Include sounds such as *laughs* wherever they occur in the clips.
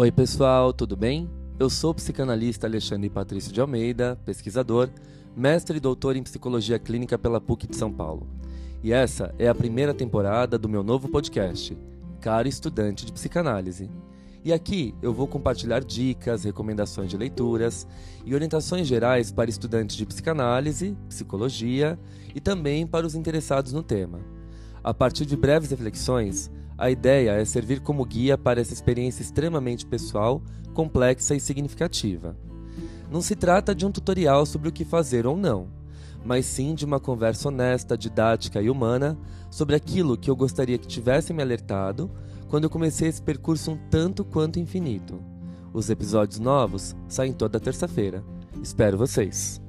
Oi, pessoal, tudo bem? Eu sou o psicanalista Alexandre Patrício de Almeida, pesquisador, mestre e doutor em psicologia clínica pela PUC de São Paulo. E essa é a primeira temporada do meu novo podcast, Cara Estudante de Psicanálise. E aqui eu vou compartilhar dicas, recomendações de leituras e orientações gerais para estudantes de psicanálise, psicologia e também para os interessados no tema. A partir de breves reflexões, a ideia é servir como guia para essa experiência extremamente pessoal, complexa e significativa. Não se trata de um tutorial sobre o que fazer ou não, mas sim de uma conversa honesta, didática e humana sobre aquilo que eu gostaria que tivesse me alertado quando eu comecei esse percurso um tanto quanto infinito. Os episódios novos saem toda terça-feira. Espero vocês!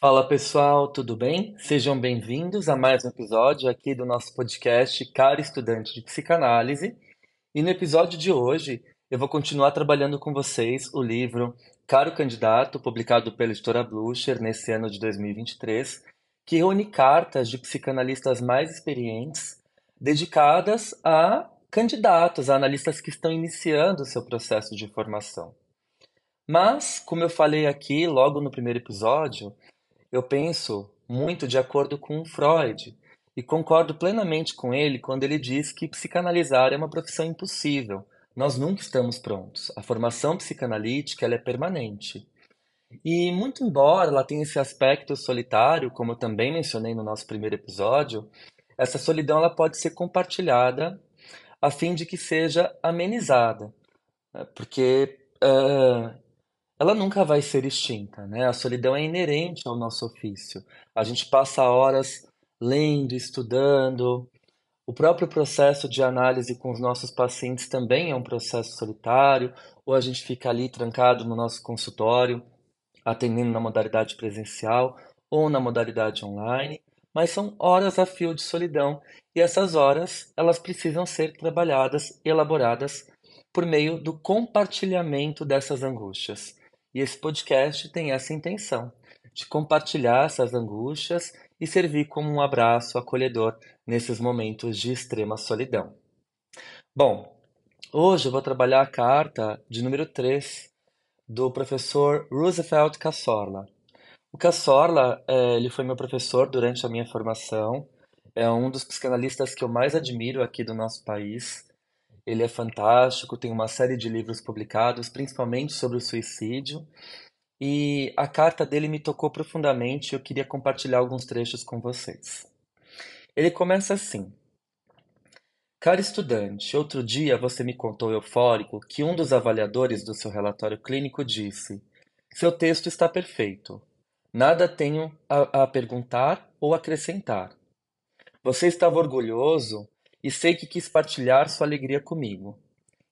Fala pessoal, tudo bem? Sejam bem-vindos a mais um episódio aqui do nosso podcast Cara Estudante de Psicanálise. E no episódio de hoje eu vou continuar trabalhando com vocês o livro Caro Candidato, publicado pela editora Blucher nesse ano de 2023, que reúne cartas de psicanalistas mais experientes dedicadas a candidatos, a analistas que estão iniciando o seu processo de formação. Mas, como eu falei aqui logo no primeiro episódio, eu penso muito de acordo com Freud e concordo plenamente com ele quando ele diz que psicanalizar é uma profissão impossível. Nós nunca estamos prontos. A formação psicanalítica é permanente. E muito embora ela tenha esse aspecto solitário, como eu também mencionei no nosso primeiro episódio, essa solidão ela pode ser compartilhada a fim de que seja amenizada, porque uh, ela nunca vai ser extinta, né? A solidão é inerente ao nosso ofício. A gente passa horas lendo, estudando. O próprio processo de análise com os nossos pacientes também é um processo solitário, ou a gente fica ali trancado no nosso consultório atendendo na modalidade presencial ou na modalidade online, mas são horas a fio de solidão e essas horas elas precisam ser trabalhadas, elaboradas por meio do compartilhamento dessas angústias. E esse podcast tem essa intenção de compartilhar essas angústias e servir como um abraço acolhedor nesses momentos de extrema solidão. Bom, hoje eu vou trabalhar a carta de número 3 do professor Roosevelt Cassorla. O Cassorla, é, ele foi meu professor durante a minha formação, é um dos psicanalistas que eu mais admiro aqui do nosso país. Ele é fantástico, tem uma série de livros publicados, principalmente sobre o suicídio, e a carta dele me tocou profundamente e eu queria compartilhar alguns trechos com vocês. Ele começa assim: Caro estudante, outro dia você me contou eufórico que um dos avaliadores do seu relatório clínico disse: Seu texto está perfeito. Nada tenho a, a perguntar ou acrescentar. Você estava orgulhoso e sei que quis partilhar sua alegria comigo.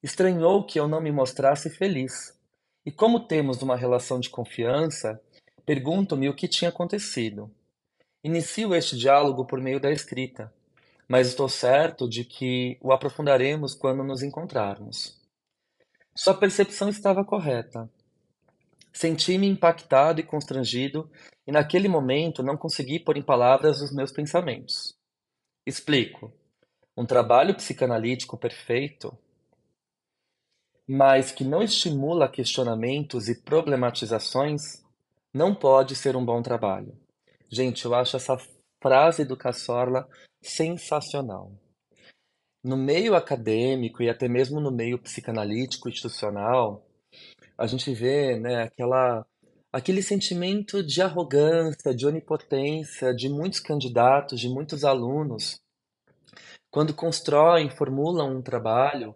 Estranhou que eu não me mostrasse feliz. E como temos uma relação de confiança, pergunto-me o que tinha acontecido. Inicio este diálogo por meio da escrita mas estou certo de que o aprofundaremos quando nos encontrarmos. Sua percepção estava correta. Senti-me impactado e constrangido, e naquele momento não consegui pôr em palavras os meus pensamentos. Explico. Um trabalho psicanalítico perfeito, mas que não estimula questionamentos e problematizações, não pode ser um bom trabalho. Gente, eu acho essa frase do Cassorla sensacional. No meio acadêmico e até mesmo no meio psicanalítico institucional, a gente vê né, aquela, aquele sentimento de arrogância, de onipotência de muitos candidatos, de muitos alunos, quando constroem, formulam um trabalho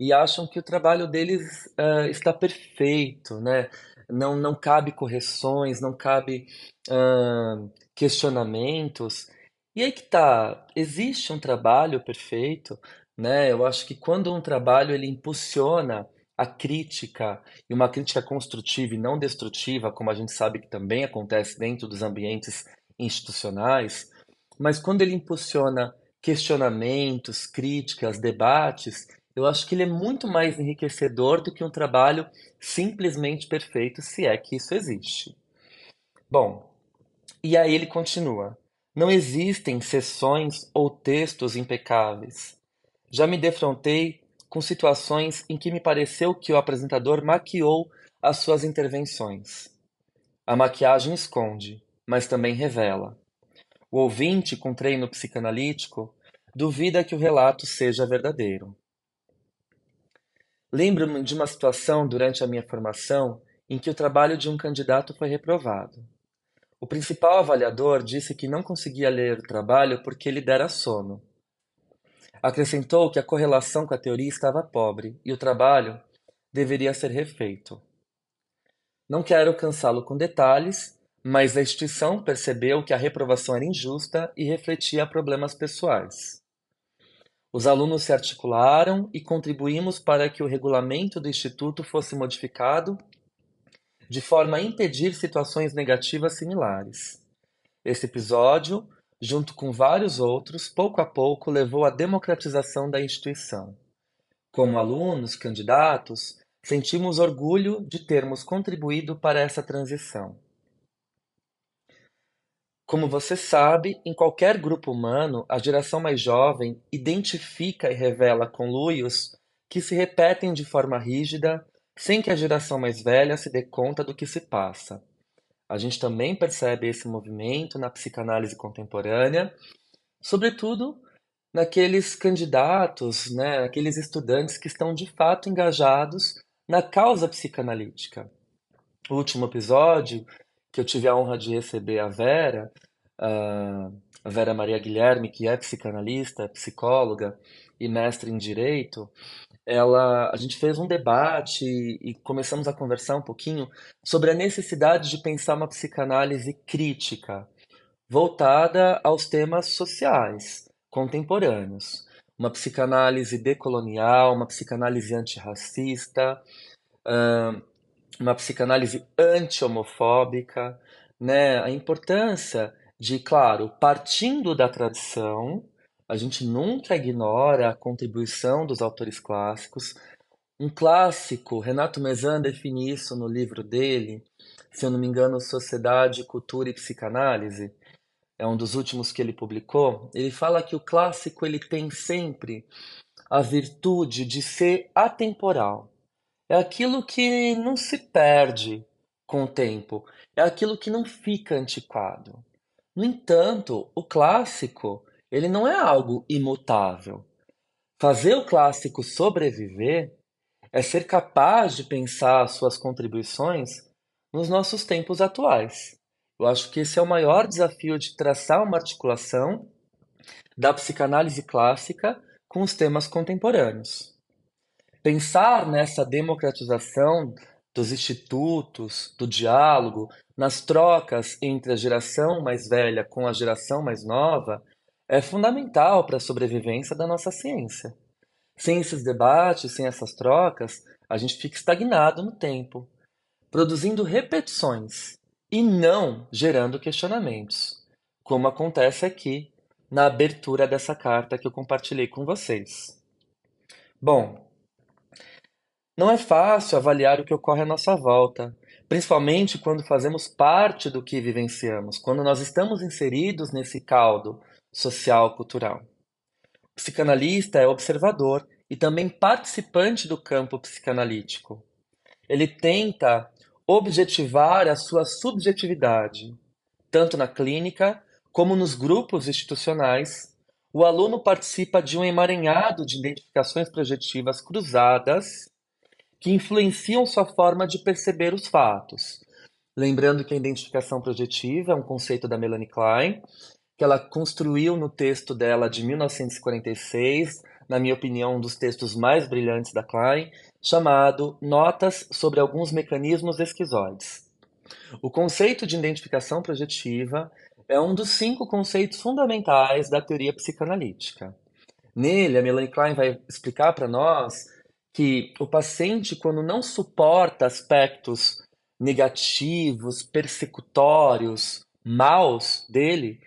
e acham que o trabalho deles uh, está perfeito, né? não, não cabe correções, não cabe uh, questionamentos. E aí que tá, existe um trabalho perfeito, né? Eu acho que quando um trabalho ele impulsiona a crítica e uma crítica construtiva e não destrutiva, como a gente sabe que também acontece dentro dos ambientes institucionais, mas quando ele impulsiona questionamentos, críticas, debates, eu acho que ele é muito mais enriquecedor do que um trabalho simplesmente perfeito, se é que isso existe. Bom, e aí ele continua. Não existem sessões ou textos impecáveis. Já me defrontei com situações em que me pareceu que o apresentador maquiou as suas intervenções. A maquiagem esconde, mas também revela. O ouvinte com treino psicanalítico duvida que o relato seja verdadeiro. Lembro-me de uma situação durante a minha formação em que o trabalho de um candidato foi reprovado. O principal avaliador disse que não conseguia ler o trabalho porque lhe dera sono. Acrescentou que a correlação com a teoria estava pobre e o trabalho deveria ser refeito. Não quero cansá-lo com detalhes, mas a instituição percebeu que a reprovação era injusta e refletia problemas pessoais. Os alunos se articularam e contribuímos para que o regulamento do instituto fosse modificado de forma a impedir situações negativas similares. Esse episódio, junto com vários outros, pouco a pouco levou à democratização da instituição. Como alunos, candidatos, sentimos orgulho de termos contribuído para essa transição. Como você sabe, em qualquer grupo humano, a geração mais jovem identifica e revela conluios que se repetem de forma rígida sem que a geração mais velha se dê conta do que se passa. A gente também percebe esse movimento na psicanálise contemporânea, sobretudo naqueles candidatos, né, aqueles estudantes que estão de fato engajados na causa psicanalítica. O último episódio, que eu tive a honra de receber a Vera, a Vera Maria Guilherme, que é psicanalista, psicóloga e mestre em direito, ela, a gente fez um debate e começamos a conversar um pouquinho sobre a necessidade de pensar uma psicanálise crítica, voltada aos temas sociais, contemporâneos. Uma psicanálise decolonial, uma psicanálise antirracista, uma psicanálise anti-homofóbica, né? A importância de, claro, partindo da tradição, a gente nunca ignora a contribuição dos autores clássicos. Um clássico, Renato Mezan define isso no livro dele, se eu não me engano, Sociedade, Cultura e Psicanálise. É um dos últimos que ele publicou. Ele fala que o clássico ele tem sempre a virtude de ser atemporal. É aquilo que não se perde com o tempo, é aquilo que não fica antiquado. No entanto, o clássico ele não é algo imutável. Fazer o clássico sobreviver é ser capaz de pensar suas contribuições nos nossos tempos atuais. Eu acho que esse é o maior desafio de traçar uma articulação da psicanálise clássica com os temas contemporâneos. Pensar nessa democratização dos institutos, do diálogo, nas trocas entre a geração mais velha com a geração mais nova, é fundamental para a sobrevivência da nossa ciência. Sem esses debates, sem essas trocas, a gente fica estagnado no tempo, produzindo repetições e não gerando questionamentos, como acontece aqui na abertura dessa carta que eu compartilhei com vocês. Bom, não é fácil avaliar o que ocorre à nossa volta, principalmente quando fazemos parte do que vivenciamos, quando nós estamos inseridos nesse caldo social cultural. O psicanalista é observador e também participante do campo psicanalítico. Ele tenta objetivar a sua subjetividade, tanto na clínica como nos grupos institucionais. O aluno participa de um emaranhado de identificações projetivas cruzadas que influenciam sua forma de perceber os fatos. Lembrando que a identificação projetiva é um conceito da Melanie Klein que ela construiu no texto dela de 1946, na minha opinião, um dos textos mais brilhantes da Klein, chamado Notas sobre alguns mecanismos esquizoides. O conceito de identificação projetiva é um dos cinco conceitos fundamentais da teoria psicanalítica. Nele, a Melanie Klein vai explicar para nós que o paciente, quando não suporta aspectos negativos, persecutórios, maus dele,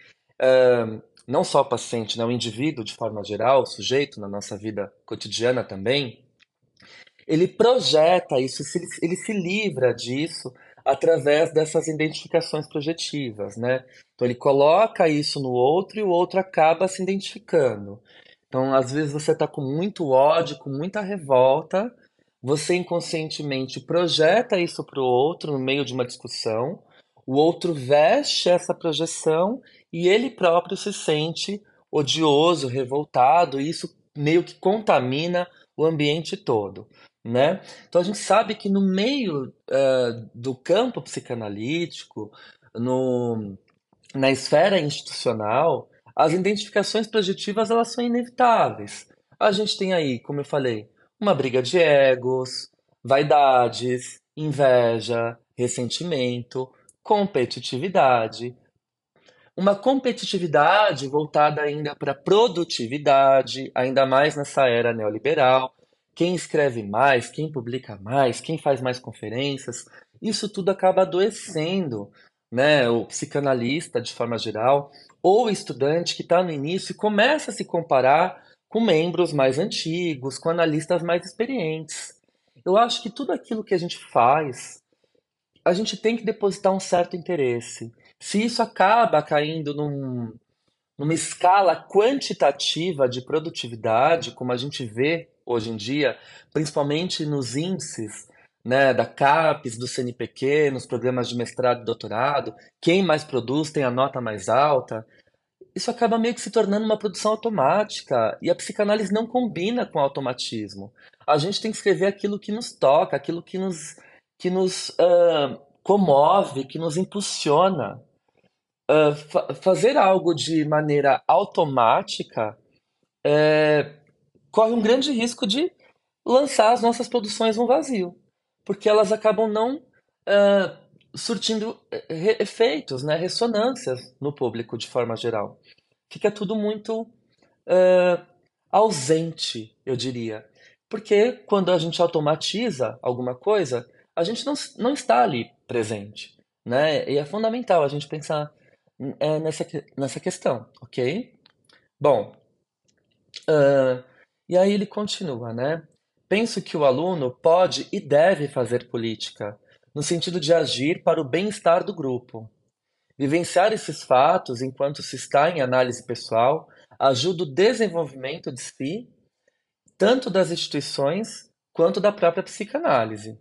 não só o paciente, né, o indivíduo de forma geral, o sujeito na nossa vida cotidiana também, ele projeta isso, ele se livra disso através dessas identificações projetivas, né? Então ele coloca isso no outro e o outro acaba se identificando. Então, às vezes você está com muito ódio, com muita revolta, você inconscientemente projeta isso para o outro no meio de uma discussão, o outro veste essa projeção e ele próprio se sente odioso, revoltado, e isso meio que contamina o ambiente todo. Né? Então a gente sabe que no meio uh, do campo psicanalítico, no, na esfera institucional, as identificações projetivas elas são inevitáveis. A gente tem aí, como eu falei, uma briga de egos, vaidades, inveja, ressentimento, competitividade. Uma competitividade voltada ainda para produtividade, ainda mais nessa era neoliberal. Quem escreve mais, quem publica mais, quem faz mais conferências, isso tudo acaba adoecendo né, o psicanalista de forma geral, ou estudante que está no início começa a se comparar com membros mais antigos, com analistas mais experientes. Eu acho que tudo aquilo que a gente faz, a gente tem que depositar um certo interesse. Se isso acaba caindo num, numa escala quantitativa de produtividade, como a gente vê hoje em dia, principalmente nos índices né, da CAPES, do CNPq, nos programas de mestrado e doutorado, quem mais produz tem a nota mais alta isso acaba meio que se tornando uma produção automática e a psicanálise não combina com o automatismo. A gente tem que escrever aquilo que nos toca, aquilo que nos, que nos uh, comove, que nos impulsiona. Uh, fa fazer algo de maneira automática é, corre um grande risco de lançar as nossas produções no vazio, porque elas acabam não uh, surtindo eh, efeitos, né, ressonâncias no público de forma geral. Fica tudo muito uh, ausente, eu diria. Porque quando a gente automatiza alguma coisa, a gente não, não está ali presente. Né? E é fundamental a gente pensar é, nessa, nessa questão, ok? Bom, uh, e aí ele continua, né? Penso que o aluno pode e deve fazer política, no sentido de agir para o bem-estar do grupo. Vivenciar esses fatos enquanto se está em análise pessoal ajuda o desenvolvimento de si, tanto das instituições quanto da própria psicanálise.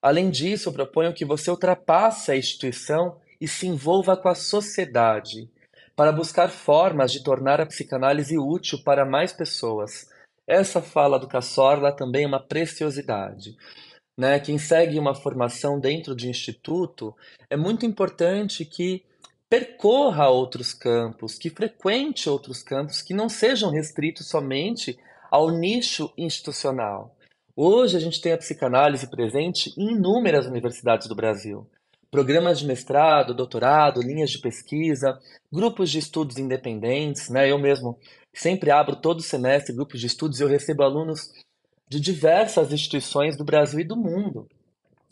Além disso, proponho que você ultrapasse a instituição e se envolva com a sociedade, para buscar formas de tornar a psicanálise útil para mais pessoas. Essa fala do Cassorla também é uma preciosidade né, quem segue uma formação dentro de instituto, é muito importante que percorra outros campos, que frequente outros campos, que não sejam restritos somente ao nicho institucional. Hoje a gente tem a psicanálise presente em inúmeras universidades do Brasil. Programas de mestrado, doutorado, linhas de pesquisa, grupos de estudos independentes. Né? Eu mesmo sempre abro todo semestre grupos de estudos e eu recebo alunos de diversas instituições do Brasil e do mundo.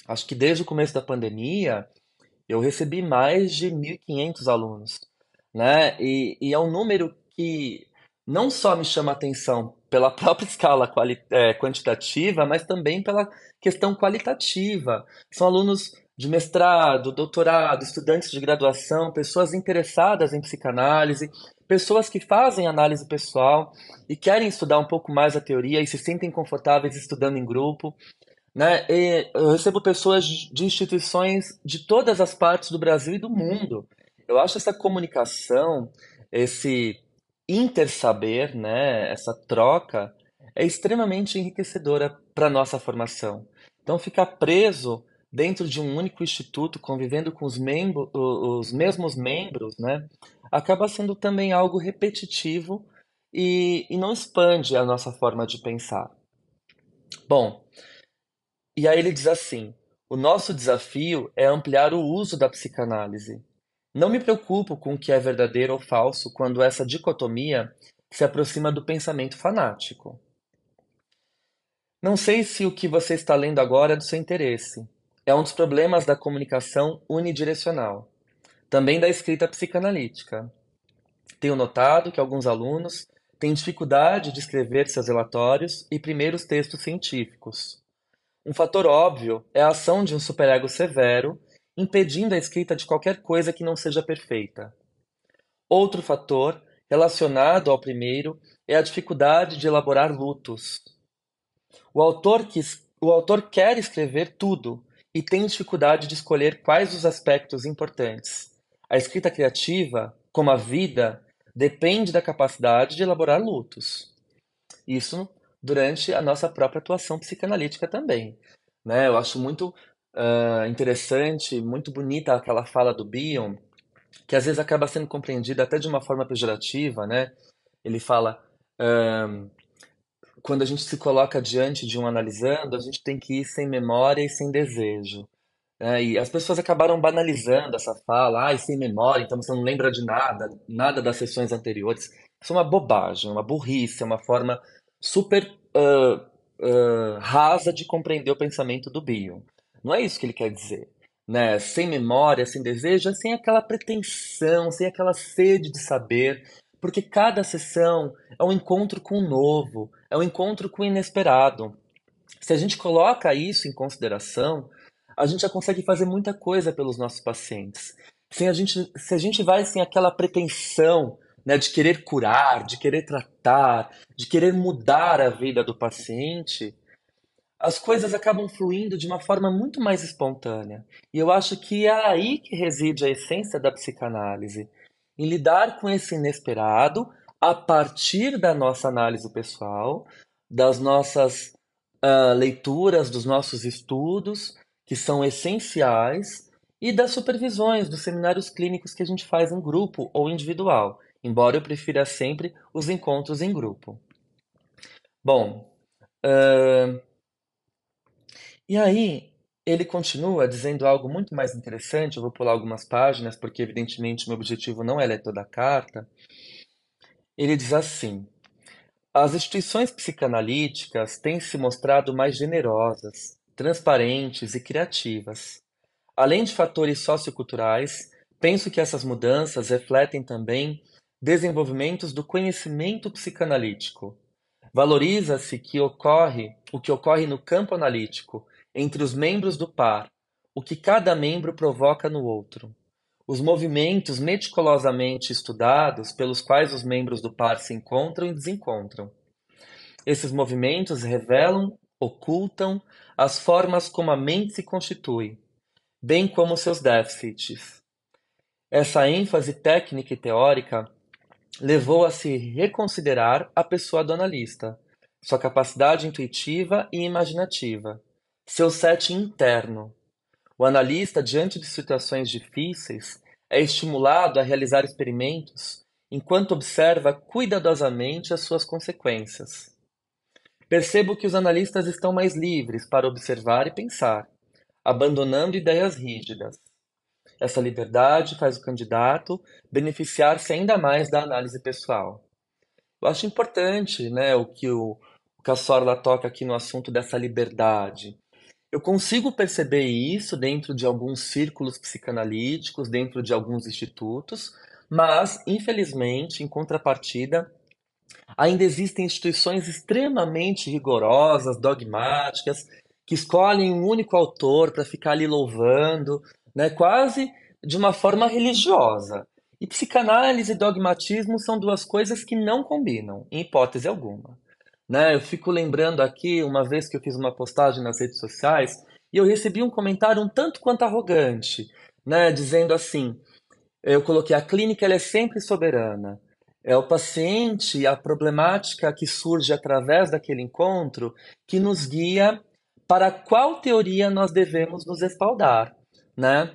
Acho que desde o começo da pandemia eu recebi mais de 1.500 alunos, né? E, e, é um número que não só me chama atenção pela *laughs* própria escala é, quantitativa, mas também pela questão qualitativa. São alunos de mestrado, doutorado, estudantes de graduação, pessoas interessadas em psicanálise, pessoas que fazem análise pessoal e querem estudar um pouco mais a teoria e se sentem confortáveis estudando em grupo. Né? E eu recebo pessoas de instituições de todas as partes do Brasil e do mundo. Eu acho essa comunicação, esse intersaber, né, essa troca, é extremamente enriquecedora para a nossa formação. Então, ficar preso dentro de um único instituto, convivendo com os, membros, os mesmos membros, né, acaba sendo também algo repetitivo e, e não expande a nossa forma de pensar. Bom, e aí ele diz assim: o nosso desafio é ampliar o uso da psicanálise. Não me preocupo com o que é verdadeiro ou falso quando essa dicotomia se aproxima do pensamento fanático. Não sei se o que você está lendo agora é do seu interesse. É um dos problemas da comunicação unidirecional também da escrita psicanalítica. Tenho notado que alguns alunos têm dificuldade de escrever seus relatórios e primeiros textos científicos. Um fator óbvio é a ação de um superego severo, impedindo a escrita de qualquer coisa que não seja perfeita. Outro fator, relacionado ao primeiro, é a dificuldade de elaborar lutos. O autor, quis, o autor quer escrever tudo e tem dificuldade de escolher quais os aspectos importantes. A escrita criativa, como a vida, depende da capacidade de elaborar lutos. Isso durante a nossa própria atuação psicanalítica também. Né? Eu acho muito uh, interessante, muito bonita aquela fala do Bion, que às vezes acaba sendo compreendida até de uma forma pejorativa. Né? Ele fala: uh, quando a gente se coloca diante de um analisando, a gente tem que ir sem memória e sem desejo. É, e as pessoas acabaram banalizando essa fala, ah, sem memória, então você não lembra de nada, nada das sessões anteriores. Isso é uma bobagem, uma burrice, é uma forma super uh, uh, rasa de compreender o pensamento do Bion. Não é isso que ele quer dizer. Né? Sem memória, sem desejo, é sem aquela pretensão, sem aquela sede de saber, porque cada sessão é um encontro com o novo, é um encontro com o inesperado. Se a gente coloca isso em consideração, a gente já consegue fazer muita coisa pelos nossos pacientes. Sem a gente, se a gente vai sem aquela pretensão né, de querer curar, de querer tratar, de querer mudar a vida do paciente, as coisas acabam fluindo de uma forma muito mais espontânea. E eu acho que é aí que reside a essência da psicanálise, em lidar com esse inesperado a partir da nossa análise pessoal, das nossas uh, leituras, dos nossos estudos, que são essenciais, e das supervisões, dos seminários clínicos que a gente faz em grupo ou individual, embora eu prefira sempre os encontros em grupo. Bom, uh, e aí ele continua dizendo algo muito mais interessante. Eu vou pular algumas páginas, porque evidentemente meu objetivo não é ler toda a carta. Ele diz assim: as instituições psicanalíticas têm se mostrado mais generosas, transparentes e criativas. Além de fatores socioculturais, penso que essas mudanças refletem também desenvolvimentos do conhecimento psicanalítico. Valoriza-se que ocorre o que ocorre no campo analítico entre os membros do par, o que cada membro provoca no outro. Os movimentos meticulosamente estudados pelos quais os membros do par se encontram e desencontram. Esses movimentos revelam, ocultam as formas como a mente se constitui, bem como seus déficits. Essa ênfase técnica e teórica levou a se reconsiderar a pessoa do analista, sua capacidade intuitiva e imaginativa, seu set interno. O analista, diante de situações difíceis, é estimulado a realizar experimentos enquanto observa cuidadosamente as suas consequências. Percebo que os analistas estão mais livres para observar e pensar, abandonando ideias rígidas. Essa liberdade faz o candidato beneficiar-se ainda mais da análise pessoal. Eu acho importante né, o que o, o Cassorla toca aqui no assunto dessa liberdade. Eu consigo perceber isso dentro de alguns círculos psicanalíticos, dentro de alguns institutos, mas, infelizmente, em contrapartida, Ainda existem instituições extremamente rigorosas, dogmáticas, que escolhem um único autor para ficar ali louvando, né, quase de uma forma religiosa. E psicanálise e dogmatismo são duas coisas que não combinam, em hipótese alguma. Né? Eu fico lembrando aqui, uma vez que eu fiz uma postagem nas redes sociais, e eu recebi um comentário um tanto quanto arrogante, né, dizendo assim: eu coloquei a clínica ela é sempre soberana. É o paciente, a problemática que surge através daquele encontro, que nos guia para qual teoria nós devemos nos espaldar, né?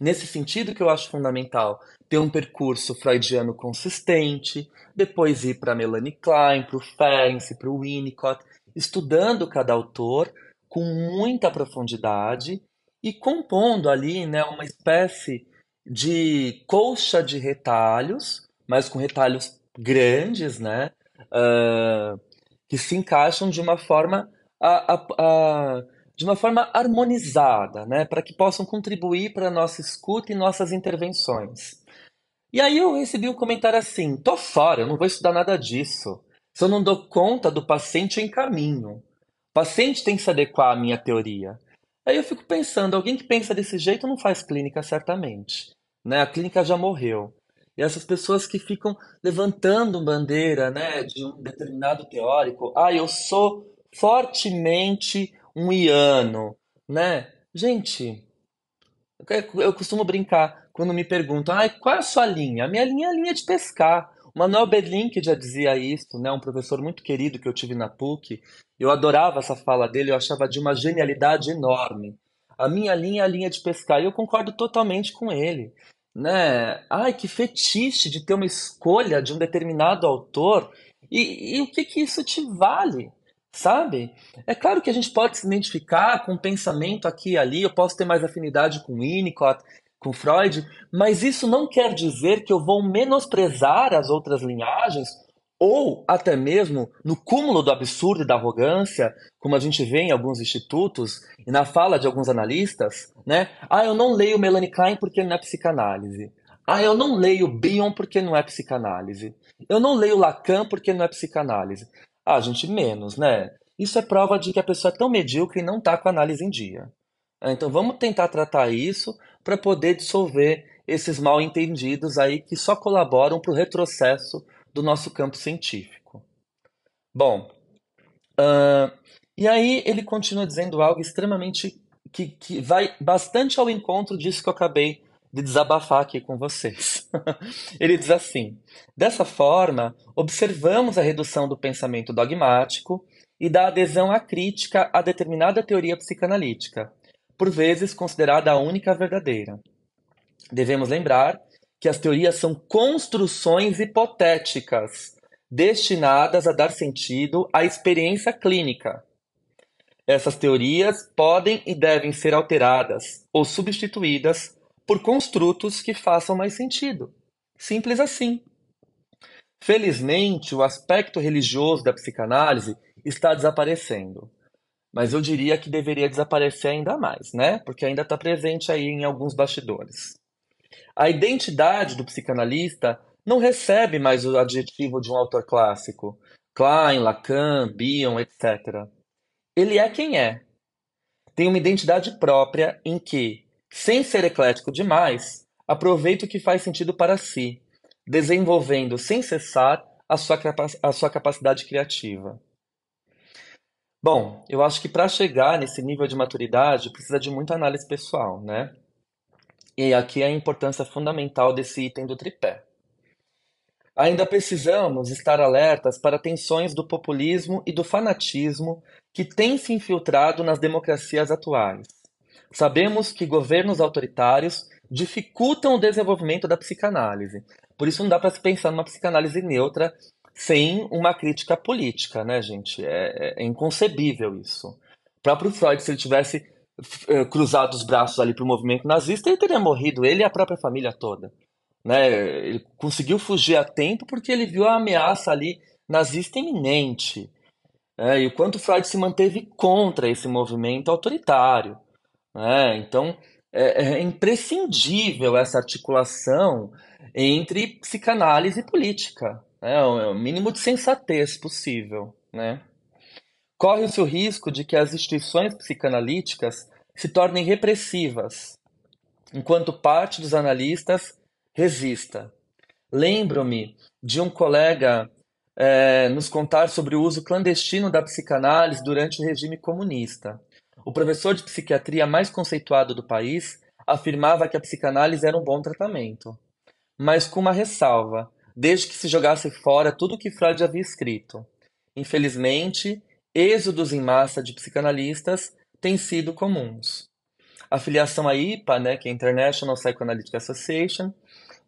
Nesse sentido que eu acho fundamental ter um percurso freudiano consistente, depois ir para Melanie Klein, para o Ferenczi, para o Winnicott, estudando cada autor com muita profundidade e compondo ali né, uma espécie de colcha de retalhos mas com retalhos grandes, né? Uh, que se encaixam de uma forma a, a, a, de uma forma harmonizada, né? Para que possam contribuir para a nossa escuta e nossas intervenções. E aí eu recebi um comentário assim: tô fora, eu não vou estudar nada disso. Se eu não dou conta do paciente, eu encaminho. O paciente tem que se adequar à minha teoria. Aí eu fico pensando, alguém que pensa desse jeito não faz clínica certamente, né? A clínica já morreu. E essas pessoas que ficam levantando bandeira, né, de um determinado teórico, ah, eu sou fortemente um iano, né? Gente, eu costumo brincar quando me perguntam, ah, qual é a sua linha? A minha linha é a linha de pescar. O Manuel Berlin já dizia isso, né? Um professor muito querido que eu tive na PUC. Eu adorava essa fala dele, eu achava de uma genialidade enorme. A minha linha é a linha de pescar e eu concordo totalmente com ele, né? Ai, que fetiche de ter uma escolha de um determinado autor e, e o que que isso te vale? Sabe? É claro que a gente pode se identificar com um pensamento aqui e ali, eu posso ter mais afinidade com Winnicott, com Freud, mas isso não quer dizer que eu vou menosprezar as outras linhagens ou até mesmo no cúmulo do absurdo e da arrogância, como a gente vê em alguns institutos e na fala de alguns analistas, né? Ah, eu não leio Melanie Klein porque não é psicanálise. Ah, eu não leio Bion porque não é psicanálise. Eu não leio Lacan porque não é psicanálise. Ah, gente, menos, né? Isso é prova de que a pessoa é tão medíocre e não está com a análise em dia. Então vamos tentar tratar isso para poder dissolver esses mal entendidos aí que só colaboram para o retrocesso do nosso campo científico. Bom, uh, e aí ele continua dizendo algo extremamente que, que vai bastante ao encontro disso que eu acabei de desabafar aqui com vocês. *laughs* ele diz assim: dessa forma, observamos a redução do pensamento dogmático e da adesão à crítica a determinada teoria psicanalítica, por vezes considerada a única verdadeira. Devemos lembrar que as teorias são construções hipotéticas destinadas a dar sentido à experiência clínica. Essas teorias podem e devem ser alteradas ou substituídas por construtos que façam mais sentido. Simples assim. Felizmente, o aspecto religioso da psicanálise está desaparecendo. Mas eu diria que deveria desaparecer ainda mais, né? Porque ainda está presente aí em alguns bastidores. A identidade do psicanalista não recebe mais o adjetivo de um autor clássico, Klein, Lacan, Bion, etc. Ele é quem é. Tem uma identidade própria em que, sem ser eclético demais, aproveita o que faz sentido para si, desenvolvendo sem cessar a sua, a sua capacidade criativa. Bom, eu acho que para chegar nesse nível de maturidade precisa de muita análise pessoal, né? E aqui é a importância fundamental desse item do tripé. Ainda precisamos estar alertas para tensões do populismo e do fanatismo que têm se infiltrado nas democracias atuais. Sabemos que governos autoritários dificultam o desenvolvimento da psicanálise. Por isso não dá para se pensar numa psicanálise neutra sem uma crítica política, né, gente? É, é, é inconcebível isso. O próprio Freud, se ele tivesse eh, cruzado os braços ali para o movimento nazista, ele teria morrido, ele e a própria família toda. Né? Ele conseguiu fugir a tempo porque ele viu a ameaça ali nazista iminente. Né? E o quanto Freud se manteve contra esse movimento autoritário. Né? Então, é, é imprescindível essa articulação entre psicanálise e política. Né? É o mínimo de sensatez possível. Né? Corre-se o risco de que as instituições psicanalíticas se tornem repressivas, enquanto parte dos analistas resista. Lembro-me de um colega é, nos contar sobre o uso clandestino da psicanálise durante o regime comunista. O professor de psiquiatria mais conceituado do país afirmava que a psicanálise era um bom tratamento, mas com uma ressalva, desde que se jogasse fora tudo o que Freud havia escrito. Infelizmente, êxodos em massa de psicanalistas têm sido comuns. A filiação à IPA, né, que é International Psychoanalytic Association,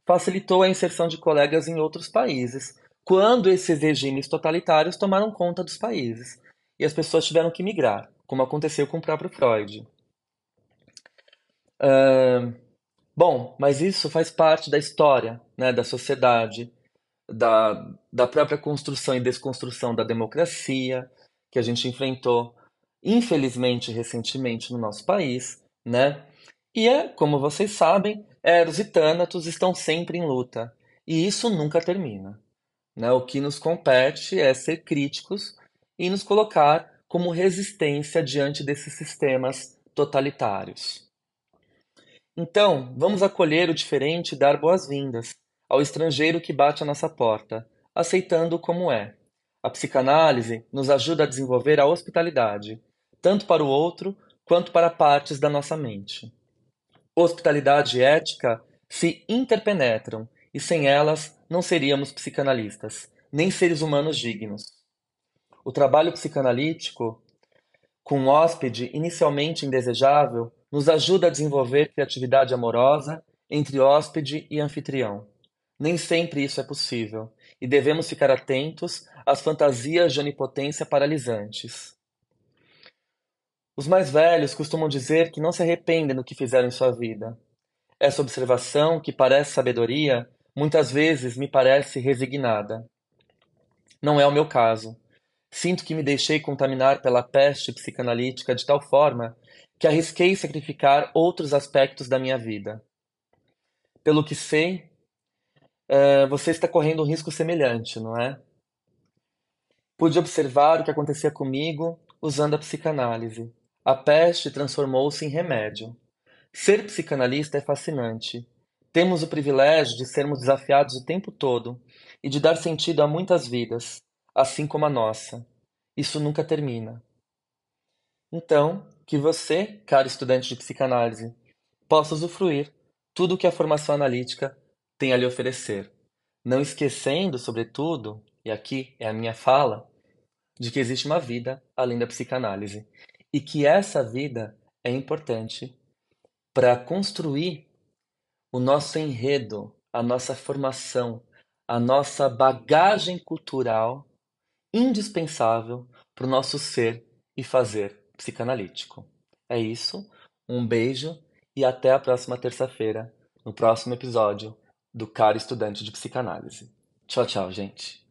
facilitou a inserção de colegas em outros países, quando esses regimes totalitários tomaram conta dos países e as pessoas tiveram que migrar, como aconteceu com o próprio Freud. Uh, bom, mas isso faz parte da história, né, da sociedade, da, da própria construção e desconstrução da democracia que a gente enfrentou, infelizmente, recentemente no nosso país, né? E é, como vocês sabem, Eros e Thanatos estão sempre em luta, e isso nunca termina. Né? O que nos compete é ser críticos e nos colocar como resistência diante desses sistemas totalitários. Então, vamos acolher o diferente e dar boas-vindas ao estrangeiro que bate à nossa porta, aceitando-o como é. A psicanálise nos ajuda a desenvolver a hospitalidade, tanto para o outro quanto para partes da nossa mente. Hospitalidade e ética se interpenetram e sem elas não seríamos psicanalistas, nem seres humanos dignos. O trabalho psicanalítico com um hóspede inicialmente indesejável nos ajuda a desenvolver criatividade amorosa entre hóspede e anfitrião. Nem sempre isso é possível, e devemos ficar atentos às fantasias de onipotência paralisantes. Os mais velhos costumam dizer que não se arrependem do que fizeram em sua vida. Essa observação, que parece sabedoria, muitas vezes me parece resignada. Não é o meu caso. Sinto que me deixei contaminar pela peste psicanalítica de tal forma que arrisquei sacrificar outros aspectos da minha vida. Pelo que sei, uh, você está correndo um risco semelhante, não é? Pude observar o que acontecia comigo usando a psicanálise. A peste transformou-se em remédio. Ser psicanalista é fascinante. Temos o privilégio de sermos desafiados o tempo todo e de dar sentido a muitas vidas, assim como a nossa. Isso nunca termina. Então, que você, caro estudante de psicanálise, possa usufruir tudo o que a formação analítica tem a lhe oferecer, não esquecendo, sobretudo, e aqui é a minha fala, de que existe uma vida além da psicanálise e que essa vida é importante para construir o nosso enredo, a nossa formação, a nossa bagagem cultural indispensável para o nosso ser e fazer psicanalítico. É isso, um beijo e até a próxima terça-feira, no próximo episódio do Caro Estudante de Psicanálise. Tchau, tchau, gente.